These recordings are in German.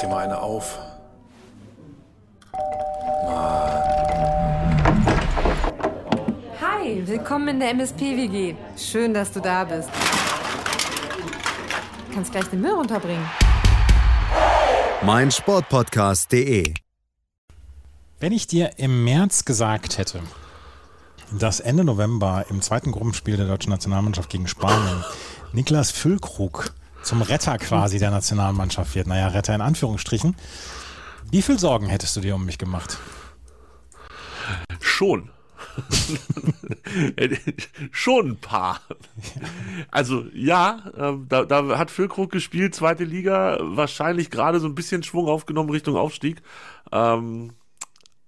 dir mal eine auf. Hi, willkommen in der MSP-WG. Schön, dass du da bist. Du kannst gleich den Müll runterbringen. mein Sportpodcast.de. Wenn ich dir im März gesagt hätte, dass Ende November im zweiten Gruppenspiel der deutschen Nationalmannschaft gegen Spanien Niklas Füllkrug zum Retter quasi der Nationalmannschaft wird, naja, Retter in Anführungsstrichen, wie viel Sorgen hättest du dir um mich gemacht? Schon. Schon ein paar. Also ja, ähm, da, da hat Füllkrug gespielt, zweite Liga, wahrscheinlich gerade so ein bisschen Schwung aufgenommen Richtung Aufstieg. Ähm,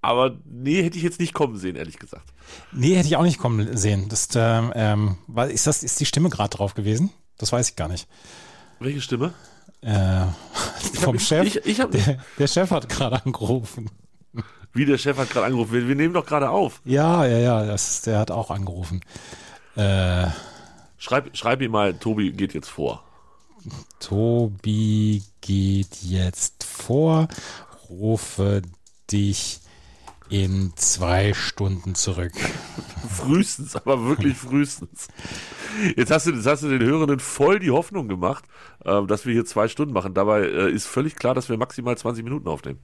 aber nee, hätte ich jetzt nicht kommen sehen, ehrlich gesagt. Nee, hätte ich auch nicht kommen sehen. Das, ähm, ähm, ist, das, ist die Stimme gerade drauf gewesen? Das weiß ich gar nicht. Welche Stimme? Äh, vom ich- Chef. ich- ich hab- der, der Chef hat gerade angerufen. Wie der Chef hat gerade angerufen. Wir, wir nehmen doch gerade auf. Ja, ja, ja, das, der hat auch angerufen. Äh, Schreib, schreib ihm mal, Tobi geht jetzt vor. Tobi geht jetzt vor, rufe dich in zwei Stunden zurück. Frühestens, aber wirklich frühestens. Jetzt hast du, jetzt hast du den Hörenden voll die Hoffnung gemacht, ähm, dass wir hier zwei Stunden machen. Dabei äh, ist völlig klar, dass wir maximal 20 Minuten aufnehmen.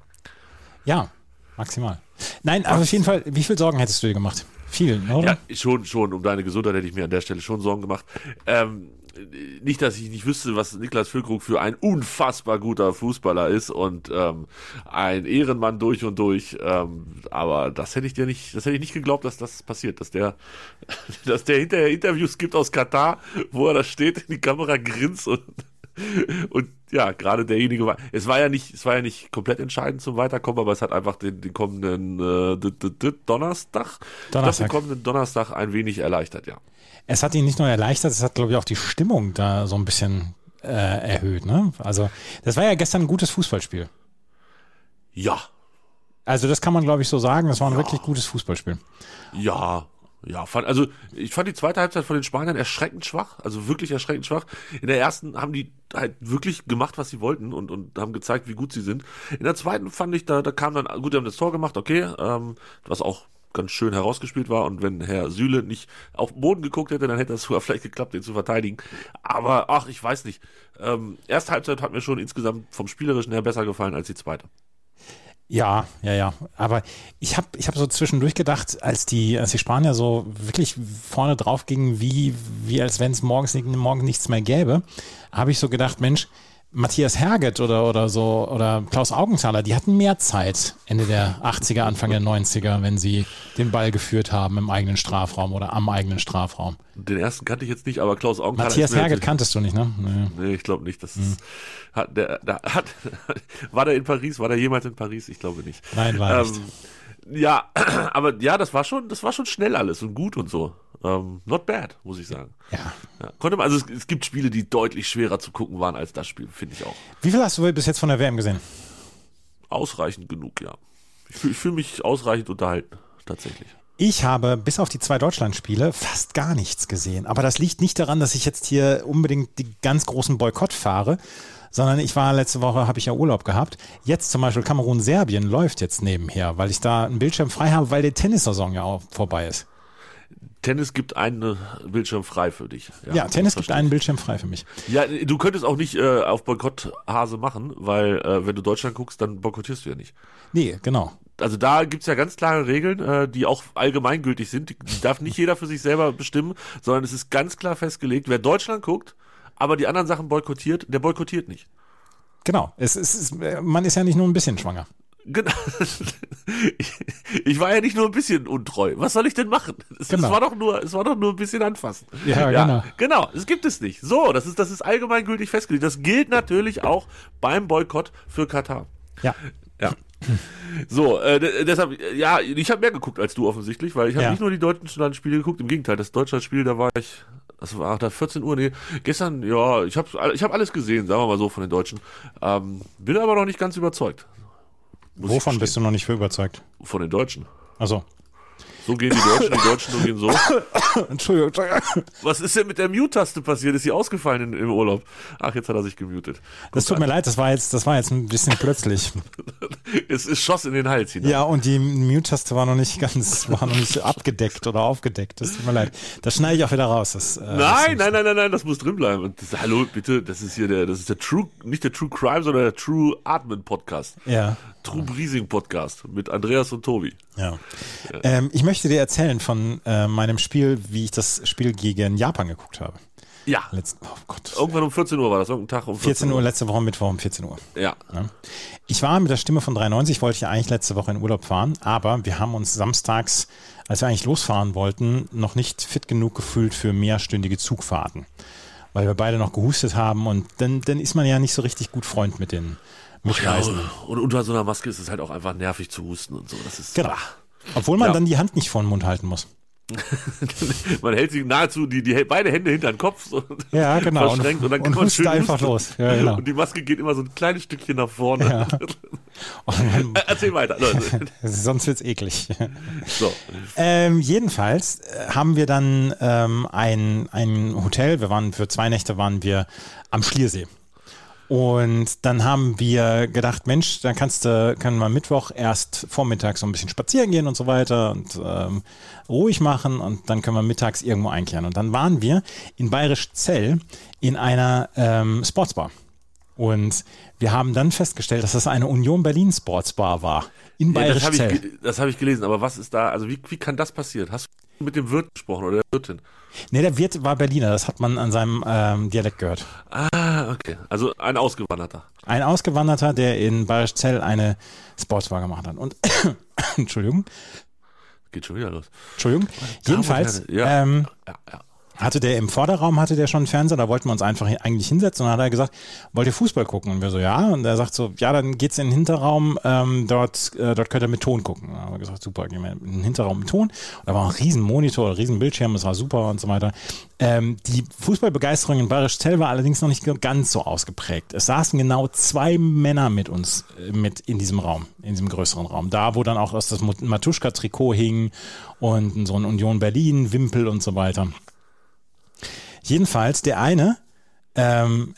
Ja, maximal. Nein, aber auf jeden Fall, wie viel Sorgen hättest du dir gemacht? Viel, oder? Ja, schon, schon. Um deine Gesundheit hätte ich mir an der Stelle schon Sorgen gemacht. Ähm, nicht, dass ich nicht wüsste, was Niklas Füllkrug für ein unfassbar guter Fußballer ist und ähm, ein Ehrenmann durch und durch. Ähm, aber das hätte ich dir nicht, das hätte ich nicht geglaubt, dass das passiert, dass der, dass der hinterher Interviews gibt aus Katar, wo er da steht, in die Kamera grinst und und ja, gerade derjenige war, es war ja nicht, es war ja nicht komplett entscheidend zum Weiterkommen, aber es hat einfach den, den kommenden äh, d- d- d- Donnerstag, Donnerstag. den kommenden Donnerstag ein wenig erleichtert, ja. Es hat ihn nicht nur erleichtert, es hat, glaube ich, auch die Stimmung da so ein bisschen äh, erhöht. Ne? Also, das war ja gestern ein gutes Fußballspiel. Ja, Also, das kann man, glaube ich, so sagen. Das war ein wirklich gutes Fußballspiel. ja, ja. Fand, also ich fand die zweite Halbzeit von den Spaniern erschreckend schwach, also wirklich erschreckend schwach. In der ersten haben die halt wirklich gemacht, was sie wollten und, und haben gezeigt, wie gut sie sind. In der zweiten fand ich, da, da kam dann, gut, die haben das Tor gemacht, okay, ähm, was auch ganz schön herausgespielt war und wenn Herr Süle nicht auf den Boden geguckt hätte, dann hätte es sogar vielleicht geklappt, den zu verteidigen. Aber ach, ich weiß nicht. Ähm, erste Halbzeit hat mir schon insgesamt vom Spielerischen her besser gefallen als die zweite. Ja, ja, ja. Aber ich habe ich hab so zwischendurch gedacht, als die, als die Spanier so wirklich vorne drauf gingen, wie, wie als wenn es morgens morgen nichts mehr gäbe, habe ich so gedacht, Mensch, Matthias Herget oder, oder so oder Klaus Augenthaler, die hatten mehr Zeit Ende der 80er, Anfang der 90er, wenn sie den Ball geführt haben im eigenen Strafraum oder am eigenen Strafraum. Den ersten kannte ich jetzt nicht, aber Klaus Augenthaler Matthias Herget kanntest du nicht, ne? Nee. Nee, ich glaube nicht. Das Hm. ist, hat, der, der hat, war der in Paris? War der jemals in Paris? Ich glaube nicht. Nein, war er nicht. Ja, aber ja, das war schon, das war schon schnell alles und gut und so. Ähm, not bad, muss ich sagen. Ja. Ja, konnte man, also es, es gibt Spiele, die deutlich schwerer zu gucken waren als das Spiel, finde ich auch. Wie viel hast du bis jetzt von der WM gesehen? Ausreichend genug, ja. Ich fühle fühl mich ausreichend unterhalten, tatsächlich. Ich habe bis auf die zwei Deutschlandspiele fast gar nichts gesehen. Aber das liegt nicht daran, dass ich jetzt hier unbedingt die ganz großen Boykott fahre, sondern ich war letzte Woche, habe ich ja Urlaub gehabt. Jetzt zum Beispiel Kamerun-Serbien läuft jetzt nebenher, weil ich da einen Bildschirm frei habe, weil die Tennissaison ja auch vorbei ist. Tennis gibt einen Bildschirm frei für dich. Ja, Tennis das gibt einen Bildschirm frei für mich. ich. Ja, du könntest auch nicht äh, auf Boykott-Hase machen, weil äh, wenn du Deutschland guckst, dann boykottierst du ja nicht. Nee, genau. also da gibt's ja ganz klare Regeln, äh, die auch allgemeingültig sind. Die darf nicht jeder für sich selber bestimmen, sondern es ist ganz klar festgelegt, wer Deutschland guckt, aber die anderen Sachen boykottiert, der boykottiert nicht. Genau. Es, es, ist, man ist ja nicht nur ein bisschen schwanger. Genau. Ich, ich war ja nicht nur ein bisschen untreu. Was soll ich denn machen? Es, Genau. es war doch nur, es war doch nur ein bisschen anfassen. Ja, genau. Genau, es gibt es nicht. So, das ist, das ist allgemeingültig festgelegt. Das gilt natürlich auch beim Boykott für Katar. Ja. Ja. So, äh, de- deshalb, ja, ich habe mehr geguckt als du offensichtlich, weil ich habe Ja. nicht nur die Deutschland-Spiele geguckt, im Gegenteil, das Deutschland-Spiel, da war ich, das war da 14 Uhr, nee, gestern, ja, ich habe ich hab alles gesehen, sagen wir mal so, von den Deutschen. Ähm, bin aber noch nicht ganz überzeugt. Wovon bist du noch nicht für überzeugt? Von den Deutschen. Also, So gehen die Deutschen, die Deutschen so gehen so. Entschuldigung, Entschuldigung. Was ist denn mit der Mute-Taste passiert? Ist sie ausgefallen in, im Urlaub? Ach, jetzt hat er sich gemutet. Das tut mir leid, das war jetzt, das war jetzt ein bisschen plötzlich. Es ist Schoss in den Hals hinein. Ja, und die Mute-Taste war noch nicht ganz, war noch nicht abgedeckt oder aufgedeckt. Das tut mir leid. Das schneide ich auch wieder raus. Das, äh, Nein, nein, nein, nein, nein, das muss drin bleiben. Und das, hallo, bitte, das ist hier der, das ist der True, nicht der True Crime, sondern der True Atmen Podcast. Ja. True Breathing Podcast mit Andreas und Tobi. Ja. Ähm, ich möchte dir erzählen von äh, meinem Spiel, wie ich das Spiel gegen Japan geguckt habe. Ja. Letzten, oh Gott. Irgendwann um 14 Uhr war das, irgendein Tag um 14, 14 Uhr, letzte Woche Mittwoch um 14 Uhr. Ja. Ja. Ich war mit der Stimme von 93, wollte ich ja eigentlich letzte Woche in Urlaub fahren, aber wir haben uns samstags, als wir eigentlich losfahren wollten, noch nicht fit genug gefühlt für mehrstündige Zugfahrten. Weil wir beide noch gehustet haben und dann, dann ist man ja nicht so richtig gut Freund mit den Ja, Mitreisenden. und unter so einer Maske ist es halt auch einfach nervig zu husten und so. Das ist, Genau. Obwohl man Ja. dann die Hand nicht vor den Mund halten muss. Man hält sich nahezu die, die beide Hände hinter den Kopf so Ja, genau. verschränkt und, dann kann und man schön einfach los. Ja, genau. Und die Maske geht immer so ein kleines Stückchen nach vorne. Ja. Und Äh, Erzähl weiter, Leute. sonst wird's eklig. So. Ähm, jedenfalls äh, haben wir dann ähm, ein, ein Hotel, wir waren für zwei Nächte waren wir am Schliersee. Und dann haben wir gedacht, Mensch, dann kannst du, können wir Mittwoch erst vormittags so ein bisschen spazieren gehen und so weiter und ähm, ruhig machen und dann können wir mittags irgendwo einkehren. Und dann waren wir in Bayerisch Zell in einer ähm, Sportsbar. Und wir haben dann festgestellt, dass das eine Union Berlin Sportsbar war. In Ja, das Bayerisch habe Zell. ich, hab ich gelesen, aber was ist da, also wie, wie kann das passieren? Hast du mit dem Wirt gesprochen oder der Wirtin? Nee, der Wirt war Berliner, das hat man an seinem ähm, Dialekt gehört. Ah, okay. Also ein Ausgewanderter. Ein Ausgewanderter, der in Bayerisch Zell eine Sportsbar gemacht hat. Und Entschuldigung, Geht schon wieder los. Entschuldigung. Jedenfalls ja. ähm, Ja, ja. Hatte der im Vorderraum hatte der schon einen Fernseher, da wollten wir uns einfach eigentlich hinsetzen und dann hat er gesagt, wollt ihr Fußball gucken? Und wir so, ja. Und er sagt so, ja, dann geht's in den Hinterraum, ähm, dort, äh, dort könnt ihr mit Ton gucken. Da haben wir gesagt, super, gehen wir in den Hinterraum mit Ton. Und da war ein riesen Monitor, ein riesen Bildschirm, es war super und so weiter. Ähm, die Fußballbegeisterung in Bayerisch Zell war allerdings noch nicht ganz so ausgeprägt. Es saßen genau zwei Männer mit uns äh, mit in diesem Raum, in diesem größeren Raum. Da, wo dann auch das Matuschka-Trikot hing und so ein Union Berlin, Wimpel und so weiter. Jedenfalls, der eine, ähm,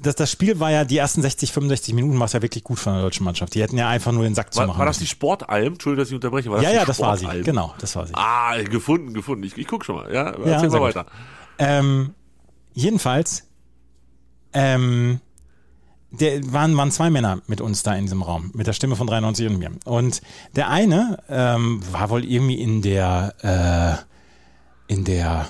das, das Spiel war ja, die ersten 60, 65 Minuten war es ja wirklich gut von der deutschen Mannschaft. Die hätten ja einfach nur den Sack zu War, machen war das die. Sportalm? Entschuldigung, dass ich unterbreche. War das Ja, ja, das war sie. Genau, das war sie. Ah, gefunden, gefunden. Ich, ich guck schon mal. Ja, Ja, erzähl sehr mal weiter. Ähm, jedenfalls, ähm, der, waren, waren zwei Männer mit uns da in diesem Raum, mit der Stimme von 93 und mir. Und der eine ähm, war wohl irgendwie in der, äh, in der,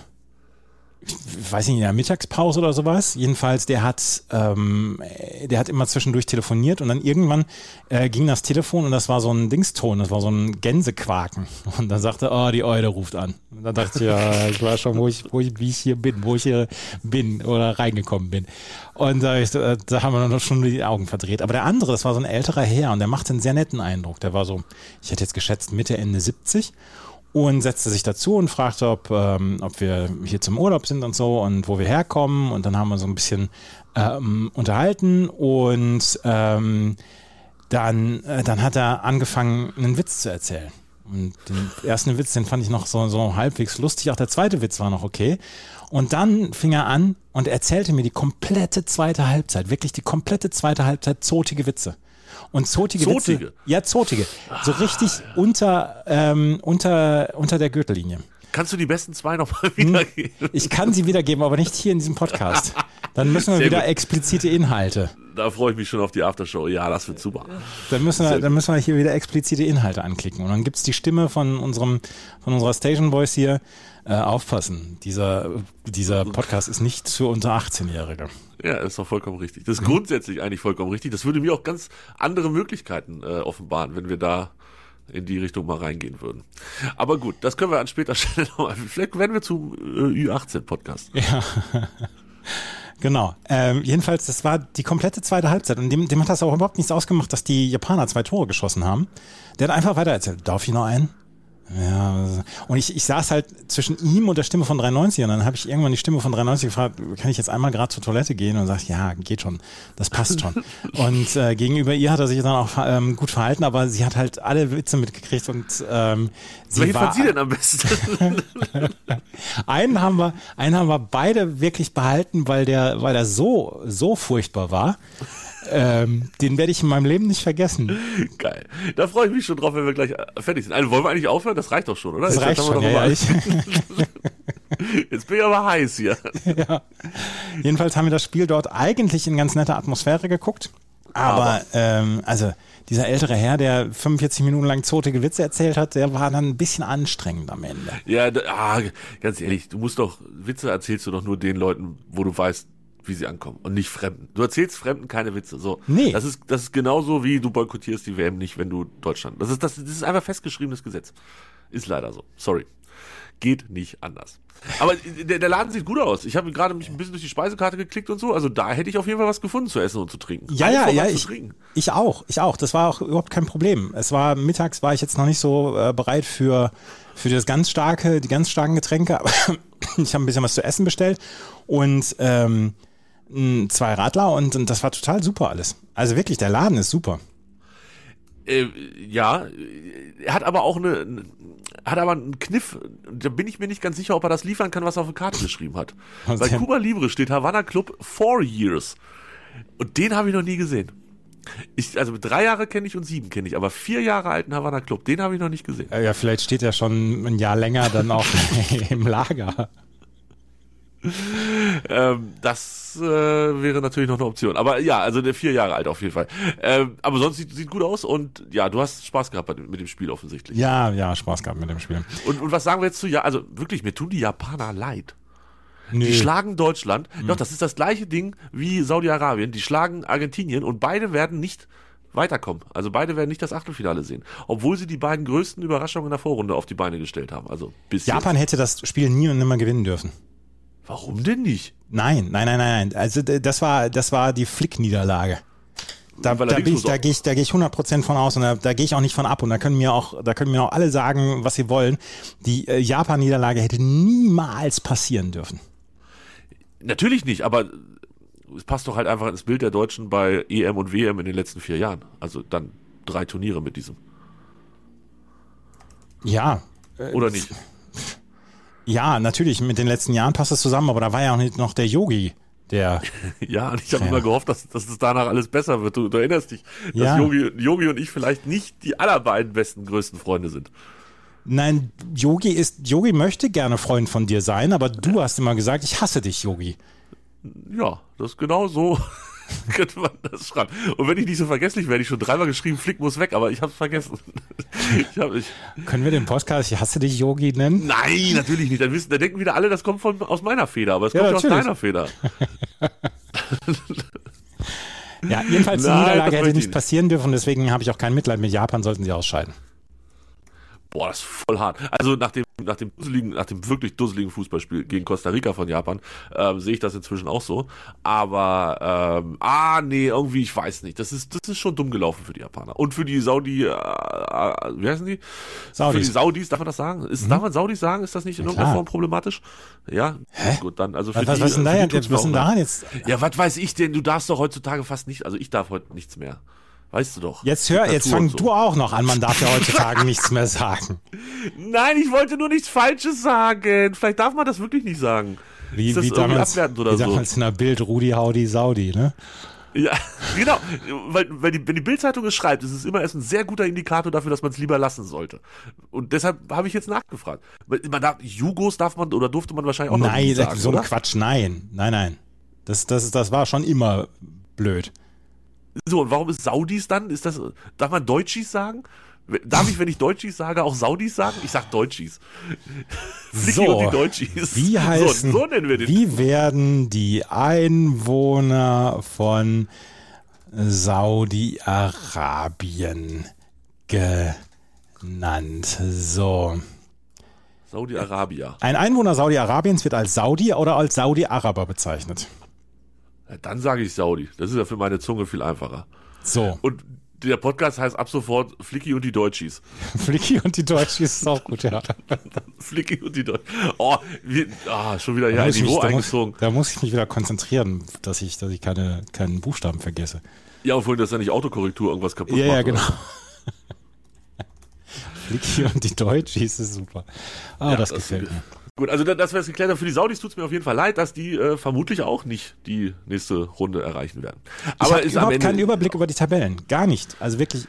ich weiß nicht, in der Mittagspause oder sowas. Jedenfalls, der hat, ähm, der hat immer zwischendurch telefoniert und dann irgendwann äh, ging das Telefon und das war so ein Dingston, das war so ein Gänsequaken. Und dann sagte, oh, die Eule ruft an. Und dann dachte ich, ja, ich weiß schon, wo ich, wo ich, wie ich hier bin, wo ich hier bin oder reingekommen bin. Und da, ich, da da haben wir noch schon die Augen verdreht. Aber der andere, das war so ein älterer Herr und der machte einen sehr netten Eindruck. Der war so, ich hätte jetzt geschätzt Mitte, Ende 70 und setzte sich dazu und fragte, ob, ähm, ob wir hier zum Urlaub sind und so und wo wir herkommen. Und dann haben wir so ein bisschen ähm, unterhalten und ähm, dann, äh, dann hat er angefangen, einen Witz zu erzählen. Und den ersten Witz, den fand ich noch so, so halbwegs lustig. Auch der zweite Witz war noch okay. Und dann fing er an und erzählte mir die komplette zweite Halbzeit, wirklich die komplette zweite Halbzeit zotige Witze. Und zotige, Zotige? Witze. Ja, zotige. So richtig unter, ähm, unter, unter der Gürtellinie. Kannst du die besten zwei nochmal Hm? wiedergeben? Ich kann sie wiedergeben, aber nicht hier in diesem Podcast. Dann müssen wir Sehr wieder gut. explizite Inhalte. Da freue ich mich schon auf die Aftershow. Ja, das wird super. Dann müssen wir, dann müssen wir hier wieder explizite Inhalte anklicken. Und dann gibt's die Stimme von unserem, von unserer Station Voice hier. Äh, aufpassen. Dieser, dieser Podcast ist nicht für unter 18-Jährige. Ja, ist doch vollkommen richtig. Das ist Mhm. grundsätzlich eigentlich vollkommen richtig. Das würde mir auch ganz andere Möglichkeiten äh, offenbaren, wenn wir da in die Richtung mal reingehen würden. Aber gut, das können wir an später Stelle nochmal. Vielleicht werden wir zum äh, Ü18-Podcast. Ja. Genau. Ähm, jedenfalls, das war die komplette zweite Halbzeit und dem, dem hat das auch überhaupt nichts ausgemacht, dass die Japaner zwei Tore geschossen haben. Der hat einfach weitererzählt. Darf ich noch einen? Ja, und ich, ich saß halt zwischen ihm und der Stimme von 93 und dann habe ich irgendwann die Stimme von 93 gefragt, kann ich jetzt einmal gerade zur Toilette gehen und sagt, ja, geht schon, das passt schon. und äh, gegenüber ihr hat er sich dann auch ähm, gut verhalten, aber sie hat halt alle Witze mitgekriegt und ähm, sie Welchen war, fand sie denn am besten? einen haben wir, einen haben wir beide wirklich behalten, weil der, weil der so, so furchtbar war. Ähm, den werde ich in meinem Leben nicht vergessen. Geil. Da freue ich mich schon drauf, wenn wir gleich äh, fertig sind. Also wollen wir eigentlich aufhören? Das reicht doch schon, oder? Das Jetzt reicht schon. Ja, Jetzt bin ich aber heiß hier. ja. Jedenfalls haben wir das Spiel dort eigentlich in ganz netter Atmosphäre geguckt. Aber, Aber- Ähm, also dieser ältere Herr, der 45 Minuten lang zotige Witze erzählt hat, der war dann ein bisschen anstrengend am Ende. Ja, ah, ganz ehrlich, du musst doch, Witze erzählst du doch nur den Leuten, wo du weißt, wie sie ankommen und nicht Fremden. Du erzählst Fremden keine Witze. So. Nee. Das ist, das ist genauso wie du boykottierst die WM nicht, wenn du Deutschland. Das ist, das, das ist einfach festgeschriebenes Gesetz. Ist leider so. Sorry. Geht nicht anders. Aber der, der Laden sieht gut aus. Ich habe gerade mich ein bisschen durch die Speisekarte geklickt und so. Also da hätte ich auf jeden Fall was gefunden zu essen und zu trinken. Ja, ja, ja, ich, ich auch, ich auch. Das war auch überhaupt kein Problem. Es war mittags war ich jetzt noch nicht so äh, bereit für für das ganz starke, die ganz starken Getränke, aber ich habe ein bisschen was zu essen bestellt und ähm, zwei Radler und, und das war total super alles. Also wirklich, der Laden ist super. Äh, ja, er hat aber auch eine, hat aber einen Kniff. Da bin ich mir nicht ganz sicher, ob er das liefern kann, was er auf der Karte geschrieben hat. Was Bei denn? Cuba Libre steht Havana Club Four Years. Und den habe ich noch nie gesehen. Ich, also drei Jahre kenne ich und sieben kenne ich, aber vier Jahre alten Havana Club, den habe ich noch nicht gesehen. Ja, vielleicht steht er schon ein Jahr länger dann auch im Lager. Ähm, das äh, wäre natürlich noch eine Option. Aber ja, also der vier Jahre alt auf jeden Fall. Ähm, aber sonst sieht, sieht gut aus und ja, du hast Spaß gehabt mit dem Spiel offensichtlich. Ja, ja, Spaß gehabt mit dem Spiel. Und, und was sagen wir jetzt zu ja, also wirklich, mir tun die Japaner leid. Nö. Die schlagen Deutschland. Hm. Doch, das ist das gleiche Ding wie Saudi-Arabien. Die schlagen Argentinien und beide werden nicht weiterkommen. Also beide werden nicht das Achtelfinale sehen. Obwohl sie die beiden größten Überraschungen in der Vorrunde auf die Beine gestellt haben. Also bis Japan hätte das Spiel nie und nimmer gewinnen dürfen. Warum denn nicht? Nein, nein, nein, nein, nein. Also das war, das war die Flick-Niederlage. Da, da, bin ich, da gehe ich, da gehe ich 100% von aus und da, da gehe ich auch nicht von ab und da können mir auch, da können mir auch alle sagen, was sie wollen. Die äh, Japan-Niederlage hätte niemals passieren dürfen. Natürlich nicht, aber es passt doch halt einfach ins Bild der Deutschen bei EM und WM in den letzten vier Jahren. Also dann drei Turniere mit diesem. Ja, Oder nicht? Ja, natürlich. Mit den letzten Jahren passt das zusammen, aber da war ja auch nicht noch der Yogi, der. Ja, und ich habe immer gehofft, dass, dass es danach alles besser wird. Du, du erinnerst dich, dass Ja. Yogi, Yogi und ich vielleicht nicht die allerbeiden besten, größten Freunde sind. Nein, Yogi ist, Yogi möchte gerne Freund von dir sein, aber du hast immer gesagt, ich hasse dich, Yogi. Ja, das ist genau so könnte man das schreiben. Und wenn ich nicht so vergesslich wäre, ich schon dreimal geschrieben, Flick muss weg, aber ich habe es vergessen. ich hab, ich, Können wir den Podcast Ich hasse dich, Yogi nennen? nein, natürlich nicht. Dann, wissen, dann denken wieder alle, das kommt von, aus meiner Feder, aber es Ja, kommt ja aus natürlich. deiner Feder. Ja, jedenfalls die Nein, Niederlage hätte nicht nicht. passieren dürfen, deswegen habe ich auch kein Mitleid mit Japan, sollten sie ausscheiden. Boah, das ist voll hart. Also nach dem, nach dem dusseligen, nach dem wirklich dusseligen Fußballspiel gegen Costa Rica von Japan, ähm, sehe ich das inzwischen auch so. Aber ähm, ah, nee, irgendwie, ich weiß nicht. Das ist, das ist schon dumm gelaufen für die Japaner. Und für die Saudi, äh, äh, wie heißen die? Für Saudis. Mhm. die Saudis, darf man das sagen? Ist, Darf man Saudis sagen? Ist das nicht in irgendeiner. Form problematisch? Ja? Gut, dann, also für Was, was, die, was, denn da, für die jetzt- tut's mir was denn daran jetzt? Ja, was weiß ich denn? Du darfst doch heutzutage fast nicht, also ich darf heute nichts mehr. Weißt du doch. Jetzt hör, jetzt fang so. du auch noch an, man darf ja heutzutage nichts mehr sagen. Nein, ich wollte nur nichts Falsches sagen. Vielleicht darf man das wirklich nicht sagen. Wie, ist das wie damals, oder wie so? damals in der Bild Rudi Haudi Saudi, ne? Ja, genau. Weil, weil die, wenn die Bildzeitung es schreibt, ist es immer erst ein sehr guter Indikator dafür, dass man es lieber lassen sollte. Und deshalb habe ich jetzt nachgefragt. Man darf, Jugos darf man oder durfte man wahrscheinlich auch noch Nein, nie sagen, so ein? Quatsch, nein. Nein, nein. Das, das, das war schon immer blöd. So, und warum ist Saudis dann? Ist das, darf man Deutschis sagen? Darf ich, wenn ich Deutschis sage, auch Saudis sagen? Ich sag Deutschis. Flicky und die Deutschis. Wie heißen, So, so nennen wir den. wie werden die Einwohner von Saudi-Arabien genannt? So. Saudi-Arabia. Ein Einwohner Saudi-Arabiens wird als Saudi oder als Saudi-Araber bezeichnet. Dann sage ich Saudi. Das ist ja für meine Zunge viel einfacher. So. Und der Podcast heißt ab sofort Flicky und die Deutschis. Flicky und die Deutschis ist auch gut, ja. Flicky und die Deutschis. Oh, wir, ah, schon wieder hier ein ich mich, Niveau da, muss, eingezogen. da muss ich mich wieder konzentrieren, dass ich, dass ich keine, keinen Buchstaben vergesse. Ja, und vorhin, dass da nicht Autokorrektur irgendwas kaputt Ja, macht. ja, oder? Flicky und die Deutschis ist super. Ah, Ja, das, das- gefällt mir. Gut, also da- dass wir es geklärt haben, für die Saudis tut es mir auf jeden Fall leid, dass die äh, vermutlich auch nicht die nächste Runde erreichen werden. Ich Aber habe überhaupt Ende, keinen Überblick über die Tabellen. Gar nicht. Also wirklich,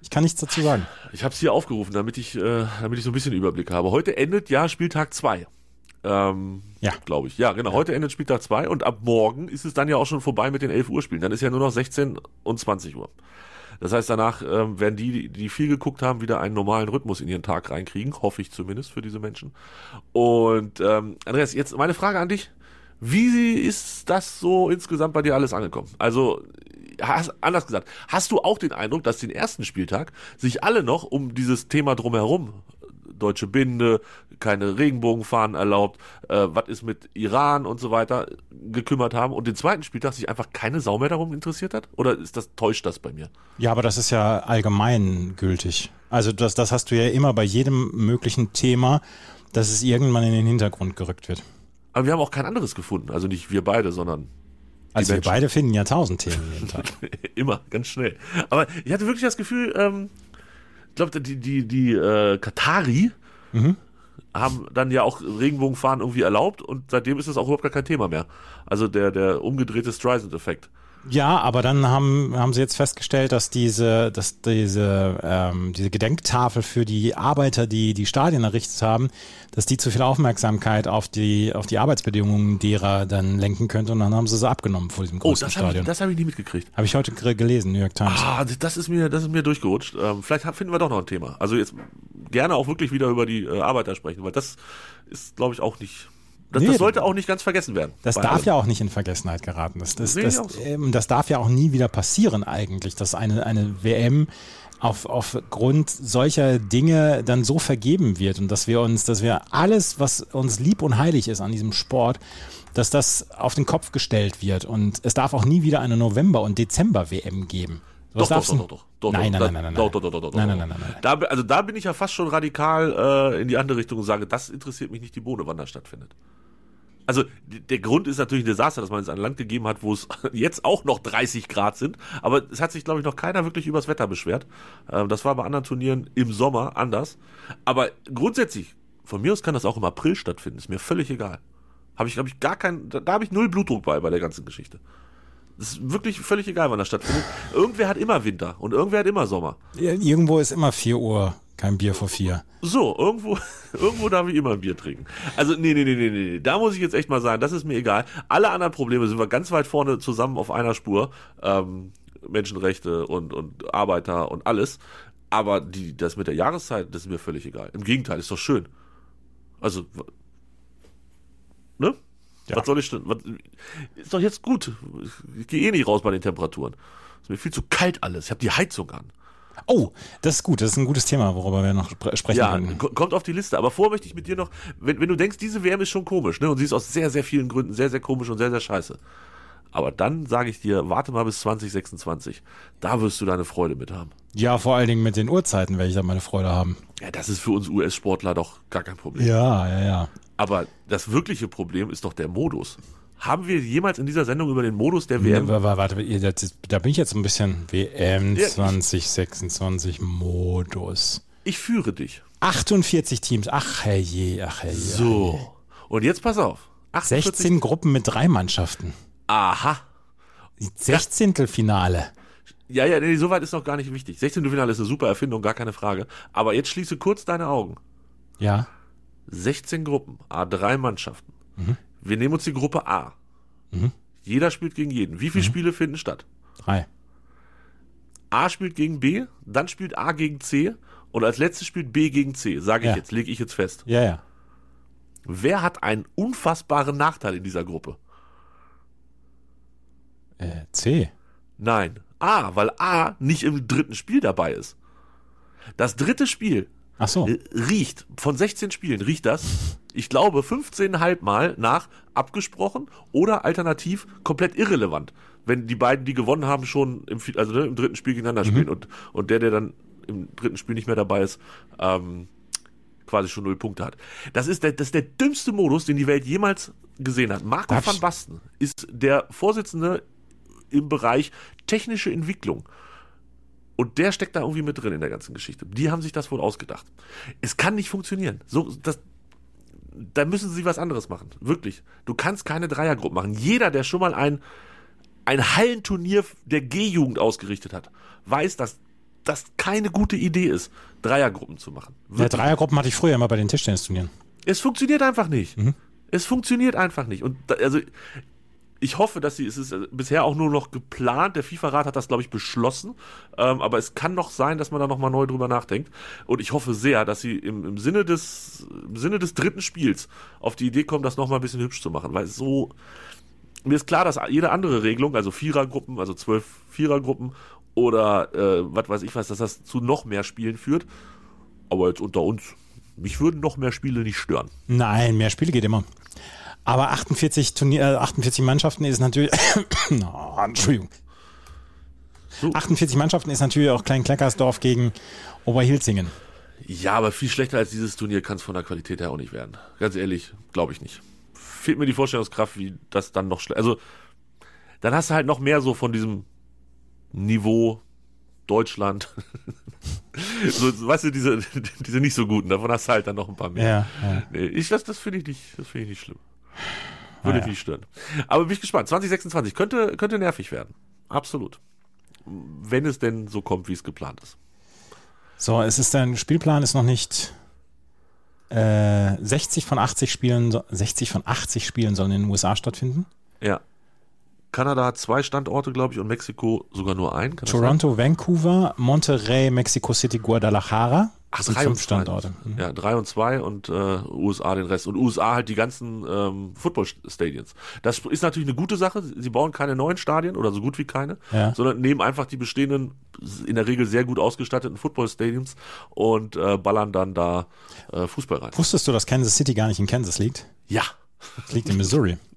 ich kann nichts dazu sagen. Ich habe es hier aufgerufen, damit ich, äh, damit ich so ein bisschen Überblick habe. Heute endet ja Spieltag 2. Ähm, Ja. Glaube ich. Ja, genau. Heute endet Spieltag 2 und ab morgen ist es dann ja auch schon vorbei mit den 11 Uhr Spielen. Dann ist ja nur noch 16 und 20 Uhr. Das heißt, danach ähm, werden die, die viel geguckt haben, wieder einen normalen Rhythmus in ihren Tag reinkriegen. Hoffe ich zumindest für diese Menschen. Und ähm, Andreas, jetzt meine Frage an dich. Wie ist das so insgesamt bei dir alles angekommen? Also, hast, anders gesagt, hast du auch den Eindruck, dass den ersten Spieltag sich alle noch um dieses Thema drumherum, deutsche Binde, keine Regenbogenfahnen erlaubt, äh, was ist mit Iran und so weiter, gekümmert haben und den zweiten Spieltag sich einfach keine Sau mehr darum interessiert hat? Oder ist das, täuscht das bei mir? Ja, aber das ist ja allgemein gültig. Also das, das hast du ja immer bei jedem möglichen Thema, dass es irgendwann in den Hintergrund gerückt wird. Aber wir haben auch kein anderes gefunden. Also nicht wir beide, sondern Also wir beide finden ja tausend Themen jeden Tag. Immer, ganz schnell. Aber ich hatte wirklich das Gefühl, ähm, ich glaube, die, die, die äh, Katari haben dann ja auch Regenbogenfahren irgendwie erlaubt und seitdem ist es auch überhaupt gar kein Thema mehr. Also der, der umgedrehte Streisand-Effekt. Ja, aber dann haben, haben sie jetzt festgestellt, dass diese, dass diese, ähm, diese Gedenktafel für die Arbeiter, die die Stadien errichtet haben, dass die zu viel Aufmerksamkeit auf die, auf die Arbeitsbedingungen derer dann lenken könnte und dann haben sie sie abgenommen vor diesem Oh, großen das habe ich, Stadion. das hab ich nie mitgekriegt. Habe ich heute gelesen, New York Times. Ah, das ist mir, das ist mir durchgerutscht. Ähm, vielleicht finden wir doch noch ein Thema. Also jetzt gerne auch wirklich wieder über die äh, Arbeiter sprechen, weil das ist, glaube ich, auch nicht. Das, Nee, das sollte auch nicht ganz vergessen werden. Das darf allem. ja auch nicht in Vergessenheit geraten. Das, das, das, so. ähm, das darf ja auch nie wieder passieren eigentlich, dass eine, eine WM auf, aufgrund solcher Dinge dann so vergeben wird und dass wir uns, dass wir alles, was uns lieb und heilig ist an diesem Sport, dass das auf den Kopf gestellt wird. Und es darf auch nie wieder eine November- und Dezember-WM geben. Doch, doch, doch, doch, doch, Nein, nein, nein, nein, nein. Doch, doch, doch, doch. nein, nein, nein, nein. Da, also da bin ich ja fast schon radikal äh, in die andere Richtung und sage, das interessiert mich nicht die Bohne, wann das stattfindet. Also der Grund ist natürlich ein Desaster, dass man es an Land gegeben hat, wo es jetzt auch noch 30 Grad sind. Aber es hat sich, glaube ich, noch keiner wirklich übers Wetter beschwert. Ähm, das war bei anderen Turnieren im Sommer anders. Aber grundsätzlich, von mir aus kann das auch im April stattfinden. Ist mir völlig egal. Habe ich, glaube ich, gar keinen, da, da habe ich null Blutdruck bei, bei der ganzen Geschichte. Es ist wirklich völlig egal, wann das stattfindet. Irgendwer hat immer Winter und irgendwer hat immer Sommer. Irgendwo ist immer 4 Uhr, kein Bier vor 4. So, irgendwo, irgendwo darf ich immer ein Bier trinken. Also, nee, nee, nee, nee, nee. Da muss ich jetzt echt mal sagen, das ist mir egal. Alle anderen Probleme sind wir ganz weit vorne zusammen auf einer Spur. Ähm, Menschenrechte und, und Arbeiter und alles. Aber die, das mit der Jahreszeit, das ist mir völlig egal. Im Gegenteil, ist doch schön. Also, ne? Ja. Was soll ich denn? Was, ist doch jetzt gut. Ich gehe eh nicht raus bei den Temperaturen. Ist mir viel zu kalt alles. Ich habe die Heizung an. Oh, das ist gut. Das ist ein gutes Thema, worüber wir noch spre sprechen Ja, können. ko- kommt auf die Liste. Aber vorher möchte ich mit dir noch, wenn, wenn du denkst, diese WM ist schon komisch, ne? Und sie ist aus sehr, sehr vielen Gründen sehr, sehr komisch und sehr, sehr scheiße. Aber dann sage ich dir, warte mal bis 2026. Da wirst du deine Freude mit haben. Ja, vor allen Dingen mit den Uhrzeiten werde ich da meine Freude haben. Ja, das ist für uns US-Sportler doch gar kein Problem. Ja, ja, ja. Aber das wirkliche Problem ist doch der Modus. Haben wir jemals in dieser Sendung über den Modus der WM? Ja, warte, da bin ich jetzt ein bisschen WM Ja, ich- 2026 Modus. Ich führe dich. 48 Teams. Ach herrje, ach herrje. So. Und jetzt pass auf. 48 16 Gruppen mit drei Mannschaften. Aha. 16. Finale. Ja, ja, nee, so weit ist noch gar nicht wichtig. 16. Finale ist eine super Erfindung, gar keine Frage. Aber jetzt schließe kurz deine Augen. Ja. 16 Gruppen, A3 Mannschaften. Mhm. Wir nehmen uns die Gruppe A. Jeder spielt gegen jeden. Wie viele Mhm. Spiele finden statt? Drei. A spielt gegen B, dann spielt A gegen C und als letztes spielt B gegen C. Sage ich Ja. jetzt, lege ich jetzt fest. Ja, ja. Wer hat einen unfassbaren Nachteil in dieser Gruppe? Äh, C. Nein, A, weil A nicht im dritten Spiel dabei ist. Das dritte Spiel Ach so. Äh, Riecht, von 16 Spielen riecht das, ich glaube, 15,5 Mal nach abgesprochen oder alternativ komplett irrelevant. Wenn die beiden, die gewonnen haben, schon im, also, ne, im dritten Spiel gegeneinander spielen und, und der, der dann im dritten Spiel nicht mehr dabei ist, ähm, quasi schon null Punkte hat. Das ist der, das ist der dümmste Modus, den die Welt jemals gesehen hat. Marco Darf van Basten ist der Vorsitzende im Bereich technische Entwicklung. Und der steckt da irgendwie mit drin in der ganzen Geschichte. Die haben sich das wohl ausgedacht. Es kann nicht funktionieren. So, das, da müssen sie was anderes machen. Wirklich. Du kannst keine Dreiergruppen machen. Jeder, der schon mal ein, ein Hallenturnier der G-Jugend ausgerichtet hat, weiß, dass das keine gute Idee ist, Dreiergruppen zu machen. Ja. Dreiergruppen hatte ich früher immer bei den Tischtennisturnieren. Es funktioniert einfach nicht. Mhm. Es funktioniert einfach nicht. Und da, also ich hoffe, dass sie, es ist äh, bisher auch nur noch geplant. Der FIFA-Rat hat das, glaube ich, beschlossen. Ähm, aber es kann noch sein, dass man da nochmal neu drüber nachdenkt. Und ich hoffe sehr, dass sie im, im, Sinne des, im Sinne des dritten Spiels auf die Idee kommen, das nochmal ein bisschen hübsch zu machen. Weil so, mir ist klar, dass jede andere Regelung, also Vierergruppen, also zwölf Vierergruppen oder äh, was weiß ich was, dass das zu noch mehr Spielen führt. Aber jetzt unter uns, mich würden noch mehr Spiele nicht stören. Nein, mehr Spiele geht immer. Aber 48, Turnier, äh, 48 Mannschaften ist natürlich. oh, Entschuldigung. So. 48 Mannschaften ist natürlich auch Klein-Kleckersdorf gegen Oberhilzingen. Ja, aber viel schlechter als dieses Turnier kann es von der Qualität her auch nicht werden. Ganz ehrlich, glaube ich nicht. Fehlt mir die Vorstellungskraft, wie das dann noch schlecht. Also, dann hast du halt noch mehr so von diesem Niveau Deutschland. so, weißt du, diese, diese nicht so guten, davon hast du halt dann noch ein paar mehr. Ja, ja. Nee, ich, das, das finde ich nicht, das finde ich nicht schlimm. Würde Ah, ja. mich nicht stören. Aber bin ich gespannt. 2026 könnte, könnte nervig werden. Absolut. Wenn es denn so kommt, wie es geplant ist. So, es ist dein Spielplan ist noch nicht. Äh, 60 von 80 Spielen, so- 60 von 80 Spielen sollen in den USA stattfinden. Ja. Kanada hat zwei Standorte, glaube ich, und Mexiko sogar nur einen. Kann? Toronto, Vancouver, Monterrey, Mexico City, Guadalajara. Sind drei und zwei. Standorte. Mhm. Ja, drei und zwei und äh, USA den Rest. Und USA halt die ganzen ähm, Football-Stadions. Das ist natürlich eine gute Sache. Sie bauen keine neuen Stadien oder so gut wie keine, Ja. sondern nehmen einfach die bestehenden, in der Regel sehr gut ausgestatteten Football-Stadiums und äh, ballern dann da äh, Fußball rein. Wusstest du, dass Kansas City gar nicht in Kansas liegt? Ja. Es liegt in Missouri.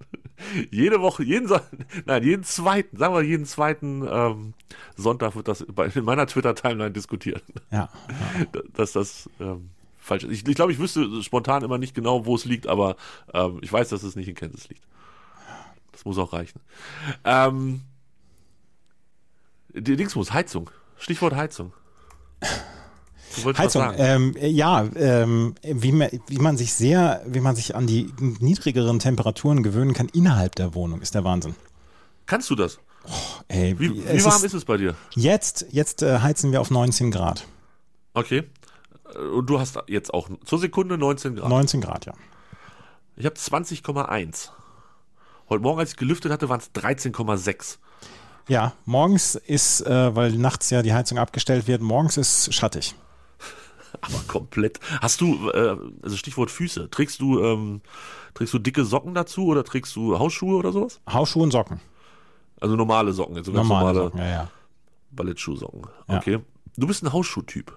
Jede Woche, jeden, Son- nein, jeden zweiten, sagen wir jeden zweiten ähm, Sonntag wird das bei, in meiner Twitter-Timeline diskutiert. Ja. dass das ähm, falsch ist. Ich, ich glaube, ich wüsste spontan immer nicht genau, wo es liegt, aber ähm, ich weiß, dass es nicht in Kansas liegt. Das muss auch reichen. Ähm, die Dingsmus, Heizung. Stichwort Heizung. Heizung, ähm, ja, ähm, wie, man, wie man sich sehr, wie man sich an die niedrigeren Temperaturen gewöhnen kann innerhalb der Wohnung, ist der Wahnsinn. Kannst du das? Ey, Wie, wie warm ist, ist es bei dir? Jetzt, jetzt äh, heizen wir auf 19 Grad. Okay. Äh, Und du hast jetzt auch zur Sekunde 19 Grad. 19 Grad, ja. Ich habe 20,1. Heute Morgen, als ich gelüftet hatte, waren es 13,6. Ja, morgens ist, äh, weil nachts ja die Heizung abgestellt wird, morgens ist schattig. Aber komplett. Hast du, äh, also Stichwort Füße, trägst du, ähm, trägst du dicke Socken dazu oder trägst du Hausschuhe oder sowas? Hausschuhe und Socken. Also normale Socken, jetzt so ganz Normale normale, Socken, ja, ja. Ballettschuhsocken. Ja. Okay. Du bist ein Hausschuhtyp.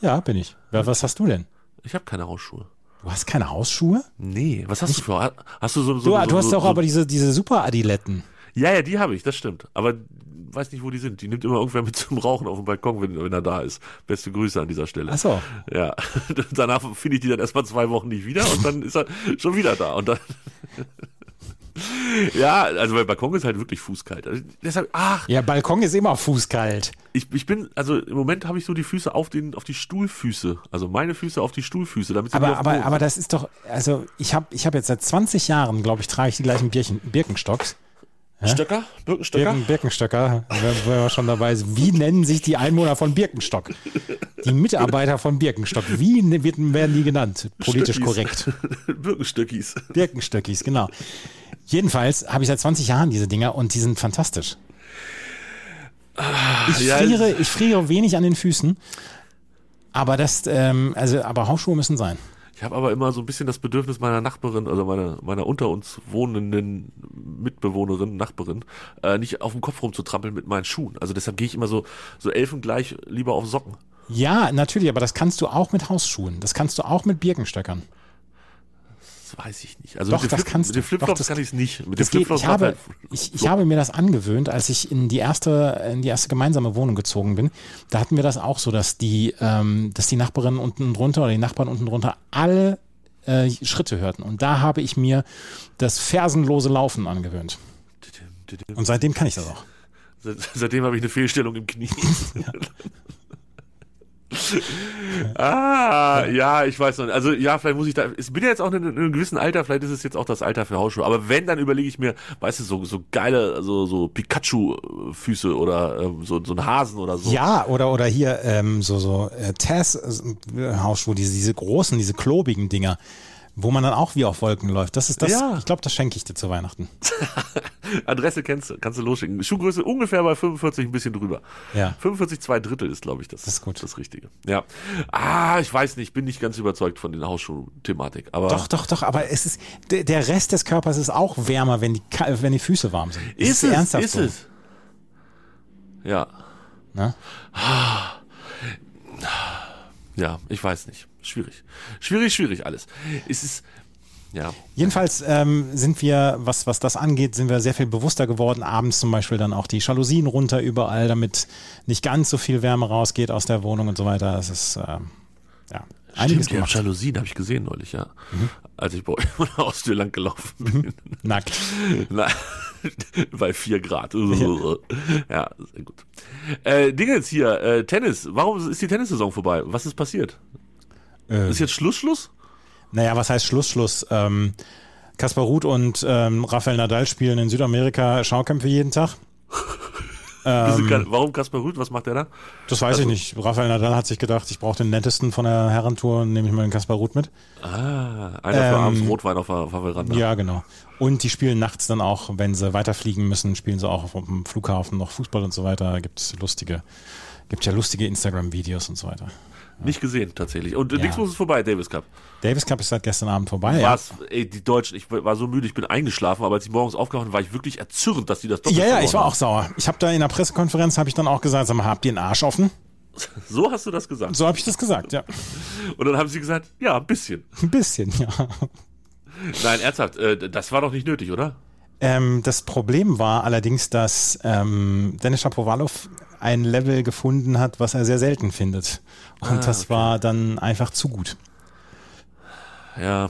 Ja, bin ich. Was hast du denn? Ich habe keine Hausschuhe. Du hast keine Hausschuhe? Nee, was hast du für? Hast du so, so, Du, so, du hast doch so, aber diese, diese Super-Adiletten. Ja, ja, die habe ich, das stimmt. Aber weiß nicht, wo die sind. Die nimmt immer irgendwer mit zum Rauchen auf dem Balkon, wenn, wenn er da ist. Beste Grüße an dieser Stelle. Ach so. Ja, danach finde ich die dann erstmal zwei Wochen nicht wieder und dann ist er schon wieder da. Und dann. ja, also mein Balkon ist halt wirklich fußkalt. Also deshalb, ach, Ja, Balkon ist immer fußkalt. ich, ich bin, also im Moment habe ich so die Füße auf den, auf die Stuhlfüße. Also meine Füße auf die Stuhlfüße, damit sie nicht Aber, aber, aber das ist doch, also ich habe ich hab jetzt seit 20 Jahren, glaube ich, trage ich die gleichen Birchen, Birkenstocks. Stöcker? Birkenstöcker? Birken, Birkenstöcker, wenn wir schon dabei sind. Wie nennen sich die Einwohner von Birkenstock? Die Mitarbeiter von Birkenstock. Wie ne- werden die genannt? Politisch Stöckis. korrekt. Birkenstöckis. Birkenstöckis, genau. Jedenfalls habe ich seit 20 Jahren diese Dinger und die sind fantastisch. Ich ja, friere, ich friere wenig an den Füßen. Aber das, ähm, also, aber Hausschuhe müssen sein. Ich habe aber immer so ein bisschen das Bedürfnis meiner Nachbarin, also meiner, meiner unter uns wohnenden Mitbewohnerin, Nachbarin, äh, nicht auf dem Kopf rumzutrampeln mit meinen Schuhen. Also deshalb gehe ich immer so, so elfengleich lieber auf Socken. Ja, natürlich, aber das kannst du auch mit Hausschuhen. Das kannst du auch mit Birkenstöckern. Das weiß ich nicht. Also Doch, mit den das Flip- kannst mit du. den Flipflops Doch, kann ich es nicht. Mit den Flipflops ich, habe, halt- ich, ich habe mir das angewöhnt, als ich in die erste, in die erste gemeinsame Wohnung gezogen bin. Da hatten wir das auch so, dass die, ähm, dass die Nachbarin unten drunter oder die Nachbarn unten drunter alle äh, Schritte hörten. Und da habe ich mir das fersenlose Laufen angewöhnt. Und seitdem kann ich das auch. Seit, seitdem habe ich eine Fehlstellung im Knie. ah, ja, ich weiß noch nicht. Also ja, vielleicht muss ich da. Ich bin ja jetzt auch in einem, in einem gewissen Alter, vielleicht ist es jetzt auch das Alter für Hausschuhe. Aber wenn, dann überlege ich mir, weißt du, so, so geile, so, so Pikachu-Füße oder ähm, so, so ein Hasen oder so. Ja, oder, oder hier ähm, so, so äh, Tess-Hausschuhe, diese, diese großen, diese klobigen Dinger, wo man dann auch wie auf Wolken läuft. Das ist das, Ja. ich glaube, das schenke ich dir zu Weihnachten. Adresse kennst du, kannst du losschicken. Schuhgröße ungefähr bei 45, ein bisschen drüber. Ja. 45, zwei Drittel ist, glaube ich, das, Das ist gut. das Richtige. Ja. Ah, ich weiß nicht, bin nicht ganz überzeugt von den Hausschuh-Thematik. Aber Doch, doch, doch, aber es ist, der, Rest des Körpers ist auch wärmer, wenn die, wenn die Füße warm sind. Das ist es, ernsthaft ist so. es. Ja. Ne? Ja, ich weiß nicht. Schwierig. Schwierig, schwierig alles. Es ist, ja. Jedenfalls ähm, sind wir, was, was das angeht, sind wir sehr viel bewusster geworden. Abends zum Beispiel dann auch die Jalousien runter überall, damit nicht ganz so viel Wärme rausgeht aus der Wohnung und so weiter. Das ist, ähm, ja, einiges Stimmt, ja, gemacht. Jalousien habe ich gesehen neulich, ja. Als ich bei euch vor der Haustür lang gelaufen bin. Nackt. Na, bei 4 Grad. Ja, sehr gut. Äh, Dingens hier, äh, Tennis. Warum ist die Tennissaison vorbei? Was ist passiert? Äh, Ist jetzt Schluss, Schluss? Naja, was heißt Schluss, Schluss? Ähm, Kaspar Ruth und ähm, Rafael Nadal spielen in Südamerika Schaukämpfe jeden Tag. Kann- Warum Kaspar Rüth? Was macht der da? Das weiß Also- ich nicht. Rafael Nadal hat sich gedacht, ich brauche den nettesten von der Herrentour und nehme ich mal den Kaspar Ruth mit. Ah, einer für Ähm, abends Rotwein auf der, auf der Veranda. Ja, genau. Und die spielen nachts dann auch, wenn sie weiterfliegen müssen, spielen sie auch auf dem Flughafen noch Fußball und so weiter. Gibt lustige, gibt ja lustige Instagram-Videos und so weiter. Nicht gesehen, tatsächlich. Und äh, Ja. Dingsbus ist vorbei, Davis Cup. Davis Cup ist seit gestern Abend vorbei. Ja, Was? Ey, die Deutschen, ich war so müde, ich bin eingeschlafen, aber als ich morgens aufgewacht bin, war ich wirklich erzürnt, dass die das doppelt ja, ja, ich war haben. auch sauer. Ich habe da in der Pressekonferenz, habe ich dann auch gesagt, sag mal, habt ihr einen Arsch offen? So hast du das gesagt. So habe ich das gesagt, ja. Und dann haben sie gesagt, ja, ein bisschen. Ein bisschen, ja. Nein, ernsthaft, äh, das war doch nicht nötig, oder? Ähm, das Problem war allerdings, dass ähm, Dennis Shapovalov ein Level gefunden hat, was er sehr selten findet. Und das war dann einfach zu gut. Ja,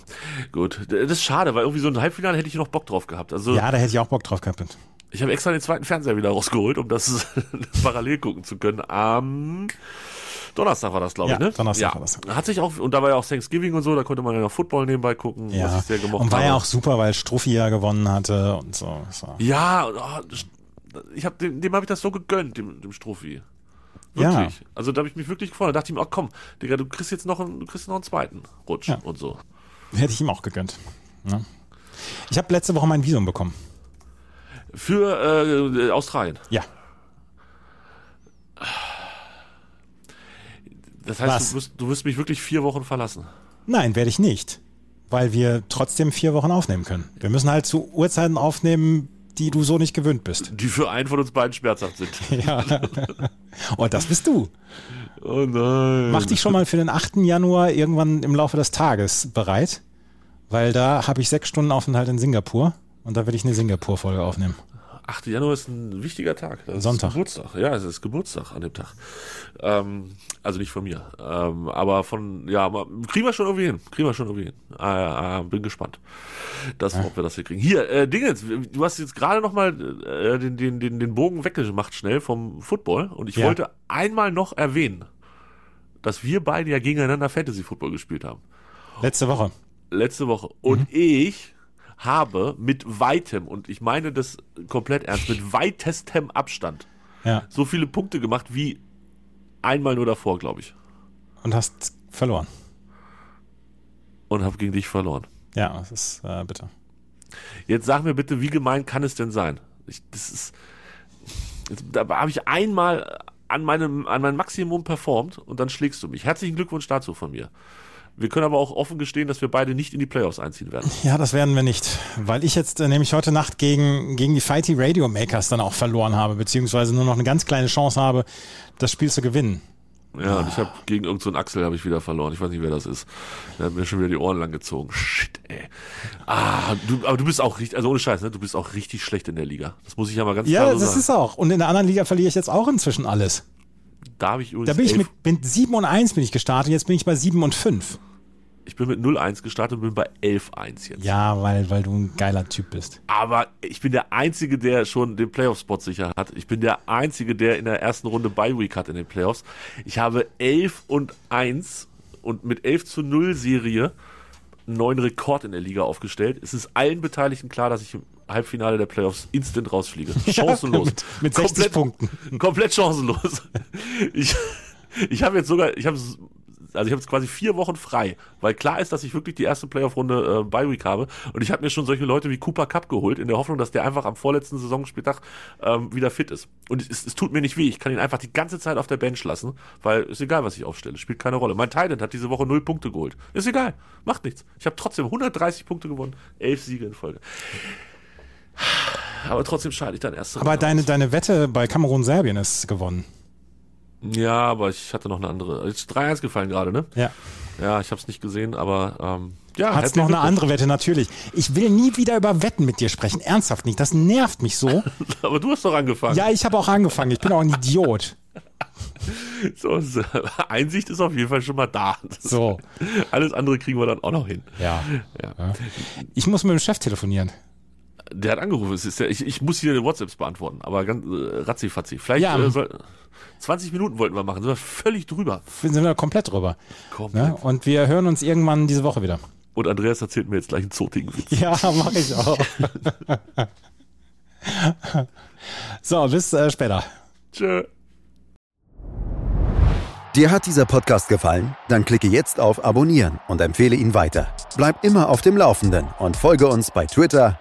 gut. Das ist schade, weil irgendwie so ein Halbfinale hätte ich noch Bock drauf gehabt. Also Ja, da hätte ich auch Bock drauf gehabt. ich habe extra den zweiten Fernseher wieder rausgeholt, um das parallel gucken zu können. Am Donnerstag war das, glaube Ja, ich, ne? Donnerstag ja. war das. Hat sich auch, und da war ja auch Thanksgiving und so, da konnte man ja noch Football nebenbei gucken, was Ja. ich sehr gemocht Und war habe. ja auch super, weil Struffi ja gewonnen hatte und so. so. Ja, oh, ich hab, dem, dem habe ich das so gegönnt, dem, dem Strophi. Ja. Wirklich. Also da habe ich mich wirklich gefreut. Da dachte ich mir, ach komm, Digga, du kriegst jetzt noch einen, du kriegst noch einen zweiten Rutsch Ja. und so. Hätte ich ihm auch gegönnt. Ja. Ich habe letzte Woche mein Visum bekommen. Für äh, Australien. Ja. Das heißt, du wirst, du wirst mich wirklich vier Wochen verlassen. Nein, werde ich nicht. Weil wir trotzdem vier Wochen aufnehmen können. Wir müssen halt zu Uhrzeiten aufnehmen, die du so nicht gewöhnt bist. Die für einen von uns beiden schmerzhaft sind. Ja. Und das bist du. Oh nein. Mach dich schon mal für den 8. Januar irgendwann im Laufe des Tages bereit, weil da habe ich sechs Stunden Aufenthalt in Singapur und da will ich eine Singapur-Folge aufnehmen. 8. Januar ist ein wichtiger Tag. Das Sonntag. Ist Geburtstag. Ja, es ist Geburtstag an dem Tag. Ähm, also nicht von mir. Ähm, aber von, ja, kriegen wir schon irgendwie hin. Kriegen wir schon irgendwie hin. Ah, ah, bin gespannt. Das, ob wir das hier kriegen. Hier, äh, Dingens, du hast jetzt gerade nochmal äh, den, den, den, den Bogen weggemacht schnell vom Football. Und ich Ja. wollte einmal noch erwähnen, dass wir beide ja gegeneinander Fantasy Football gespielt haben. Letzte Woche. letzte Woche. Und ich habe mit weitem, und ich meine das komplett ernst, mit weitestem Abstand Ja. so viele Punkte gemacht wie einmal nur davor, glaube ich. Und hast verloren. Und habe gegen dich verloren. Ja, das ist äh, bitte. Jetzt sag mir bitte, wie gemein kann es denn sein? Ich, das ist, jetzt, da habe ich einmal an meinem, an meinem Maximum performt und dann schlägst du mich. Herzlichen Glückwunsch dazu von mir. Wir können aber auch offen gestehen, dass wir beide nicht in die Playoffs einziehen werden. Ja, das werden wir nicht. Weil ich jetzt äh, nämlich heute Nacht gegen, gegen die Fighty Radio Makers dann auch verloren habe, beziehungsweise nur noch eine ganz kleine Chance habe, das Spiel zu gewinnen. Ja, und ich habe gegen irgendeinen so Axel habe ich wieder verloren. Ich weiß nicht, wer das ist. Der hat mir schon wieder die Ohren lang gezogen. Shit, ey. Ah, du, aber du bist auch richtig, also ohne Scheiß, ne? Du bist auch richtig schlecht in der Liga. Das muss ich ja mal ganz Ja, klar so das sagen. ist auch. Und in der anderen Liga verliere ich jetzt auch inzwischen alles. Da habe ich übrigens Da bin ich mit, mit 7 und 1 bin ich gestartet, jetzt bin ich bei 7 und 5. ich bin mit 0-1 gestartet und bin bei 11-1 jetzt. Ja, weil, weil du ein geiler Typ bist. Aber ich bin der Einzige, der schon den Playoff-Spot sicher hat. Ich bin der Einzige, der in der ersten Runde Bye-Week hat in den Playoffs. Ich habe 11 und 1 und mit 11 zu 0 Serie einen neuen Rekord in der Liga aufgestellt. Es ist allen Beteiligten klar, dass ich im Halbfinale der Playoffs instant rausfliege. Chancenlos. mit, mit 60 Punkten. Komplett chancenlos. Ich, ich habe jetzt sogar, ich habe also ich habe jetzt quasi vier Wochen frei, weil klar ist, dass ich wirklich die erste Playoff-Runde äh, bei Week habe und ich habe mir schon solche Leute wie Cooper Cup geholt, in der Hoffnung, dass der einfach am vorletzten Saisonspieltag ähm, wieder fit ist. Und es, es tut mir nicht weh, ich kann ihn einfach die ganze Zeit auf der Bench lassen, weil ist egal, was ich aufstelle, spielt keine Rolle. Mein Thailand hat diese Woche null Punkte geholt. Ist egal, macht nichts. Ich habe trotzdem 130 Punkte gewonnen, elf Siege in Folge. Aber trotzdem scheide ich dann erst. Aber deine, deine Wette bei Kamerun-Serbien ist gewonnen. Ja, aber ich hatte noch eine andere. Ist 3-1 gefallen gerade, ne? Ja. Ja, ich habe es nicht gesehen, aber ähm, ja. Hat's noch eine andere Wette, natürlich. Ich will nie wieder über Wetten mit dir sprechen. Ernsthaft nicht. Das nervt mich so. Aber du hast doch angefangen. Ja, ich habe auch angefangen. Ich bin auch ein Idiot. So, Einsicht ist auf jeden Fall schon mal da. Das So. Alles andere kriegen wir dann auch noch hin. Ja. Ja. Ich muss mit dem Chef telefonieren. Der hat angerufen. Es ist ja, ich, ich muss hier die WhatsApps beantworten, aber ganz äh, ratzi-fatzi. Vielleicht Ja. äh, soll, 20 Minuten wollten wir machen, sind wir völlig drüber. Sind wir komplett drüber. Komplett. Ne? Und wir hören uns irgendwann diese Woche wieder. Und Andreas erzählt mir jetzt gleich einen zotigen Witz. Ja, mache ich auch. so, bis äh, später. Tschö. Dir hat dieser Podcast gefallen? Dann klicke jetzt auf Abonnieren und empfehle ihn weiter. Bleib immer auf dem Laufenden und folge uns bei Twitter,